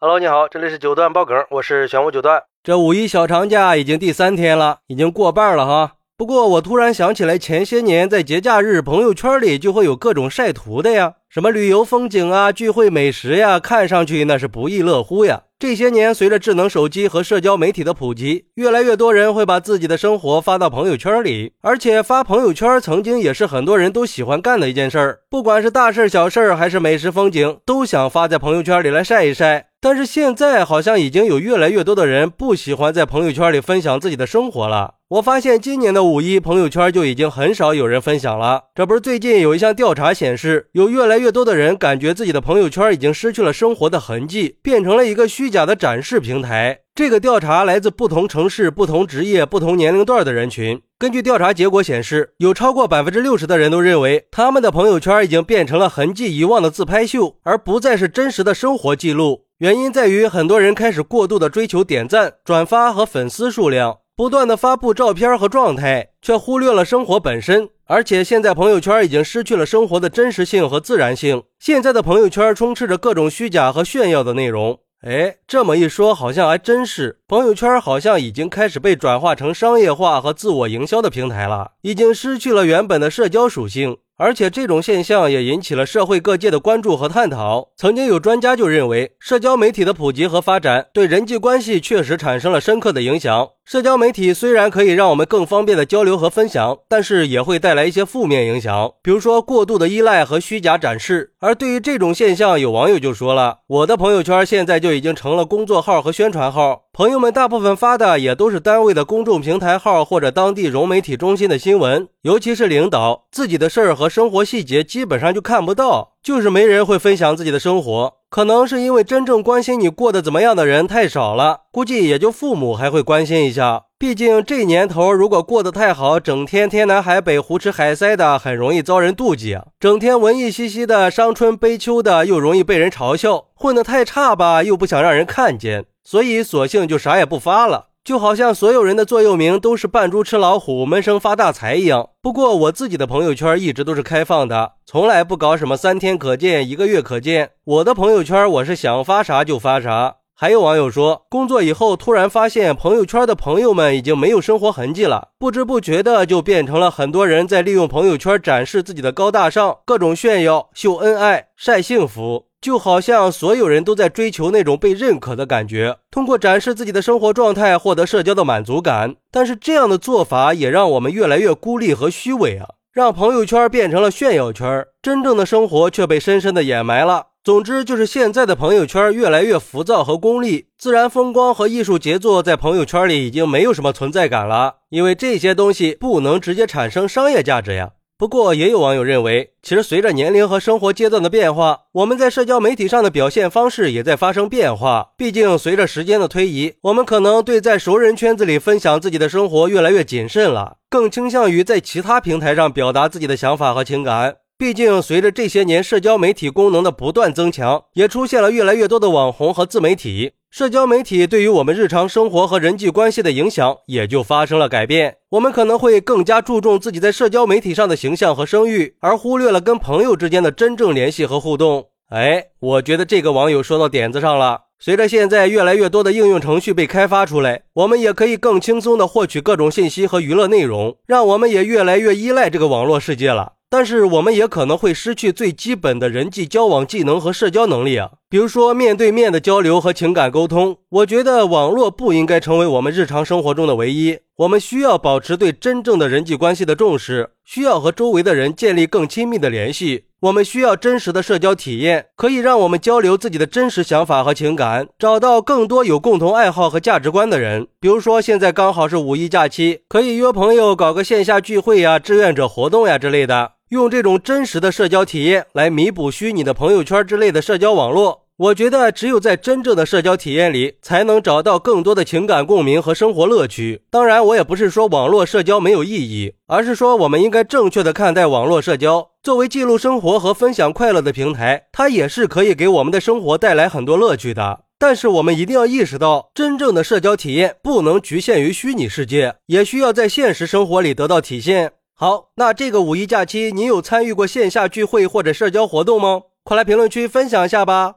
Hello，你好，这里是九段爆梗，我是玄武九段。这五一小长假已经第三天了，已经过半了哈。不过我突然想起来，前些年在节假日，朋友圈里就会有各种晒图的呀，什么旅游风景啊、聚会美食呀，看上去那是不亦乐乎呀。这些年，随着智能手机和社交媒体的普及，越来越多人会把自己的生活发到朋友圈里，而且发朋友圈曾经也是很多人都喜欢干的一件事儿，不管是大事小事儿还是美食风景，都想发在朋友圈里来晒一晒。但是现在好像已经有越来越多的人不喜欢在朋友圈里分享自己的生活了。我发现今年的五一朋友圈就已经很少有人分享了。这不是最近有一项调查显示，有越来越多的人感觉自己的朋友圈已经失去了生活的痕迹，变成了一个虚假的展示平台。这个调查来自不同城市、不同职业、不同年龄段的人群。根据调查结果显示，有超过百分之六十的人都认为，他们的朋友圈已经变成了痕迹遗忘的自拍秀，而不再是真实的生活记录。原因在于，很多人开始过度的追求点赞、转发和粉丝数量，不断的发布照片和状态，却忽略了生活本身。而且现在朋友圈已经失去了生活的真实性和自然性。现在的朋友圈充斥着各种虚假和炫耀的内容。哎，这么一说，好像还真是，朋友圈好像已经开始被转化成商业化和自我营销的平台了，已经失去了原本的社交属性。而且这种现象也引起了社会各界的关注和探讨。曾经有专家就认为，社交媒体的普及和发展对人际关系确实产生了深刻的影响。社交媒体虽然可以让我们更方便的交流和分享，但是也会带来一些负面影响，比如说过度的依赖和虚假展示。而对于这种现象，有网友就说了：“我的朋友圈现在就已经成了工作号和宣传号，朋友们大部分发的也都是单位的公众平台号或者当地融媒体中心的新闻，尤其是领导自己的事儿和。”生活细节基本上就看不到，就是没人会分享自己的生活，可能是因为真正关心你过得怎么样的人太少了，估计也就父母还会关心一下。毕竟这年头，如果过得太好，整天天南海北、胡吃海塞的，很容易遭人妒忌；整天文艺兮兮的、伤春悲秋的，又容易被人嘲笑；混得太差吧，又不想让人看见，所以索性就啥也不发了。就好像所有人的座右铭都是扮猪吃老虎，闷声发大财一样。不过我自己的朋友圈一直都是开放的，从来不搞什么三天可见、一个月可见。我的朋友圈我是想发啥就发啥。还有网友说，工作以后突然发现朋友圈的朋友们已经没有生活痕迹了，不知不觉的就变成了很多人在利用朋友圈展示自己的高大上，各种炫耀、秀恩爱、晒幸福。就好像所有人都在追求那种被认可的感觉，通过展示自己的生活状态获得社交的满足感。但是这样的做法也让我们越来越孤立和虚伪啊，让朋友圈变成了炫耀圈，真正的生活却被深深的掩埋了。总之，就是现在的朋友圈越来越浮躁和功利，自然风光和艺术杰作在朋友圈里已经没有什么存在感了，因为这些东西不能直接产生商业价值呀。不过，也有网友认为，其实随着年龄和生活阶段的变化，我们在社交媒体上的表现方式也在发生变化。毕竟，随着时间的推移，我们可能对在熟人圈子里分享自己的生活越来越谨慎了，更倾向于在其他平台上表达自己的想法和情感。毕竟，随着这些年社交媒体功能的不断增强，也出现了越来越多的网红和自媒体。社交媒体对于我们日常生活和人际关系的影响也就发生了改变。我们可能会更加注重自己在社交媒体上的形象和声誉，而忽略了跟朋友之间的真正联系和互动。哎，我觉得这个网友说到点子上了。随着现在越来越多的应用程序被开发出来，我们也可以更轻松地获取各种信息和娱乐内容，让我们也越来越依赖这个网络世界了。但是我们也可能会失去最基本的人际交往技能和社交能力啊，比如说面对面的交流和情感沟通。我觉得网络不应该成为我们日常生活中的唯一，我们需要保持对真正的人际关系的重视，需要和周围的人建立更亲密的联系。我们需要真实的社交体验，可以让我们交流自己的真实想法和情感，找到更多有共同爱好和价值观的人。比如说，现在刚好是五一假期，可以约朋友搞个线下聚会呀、志愿者活动呀之类的。用这种真实的社交体验来弥补虚拟的朋友圈之类的社交网络，我觉得只有在真正的社交体验里，才能找到更多的情感共鸣和生活乐趣。当然，我也不是说网络社交没有意义，而是说我们应该正确的看待网络社交。作为记录生活和分享快乐的平台，它也是可以给我们的生活带来很多乐趣的。但是，我们一定要意识到，真正的社交体验不能局限于虚拟世界，也需要在现实生活里得到体现。好，那这个五一假期，你有参与过线下聚会或者社交活动吗？快来评论区分享一下吧。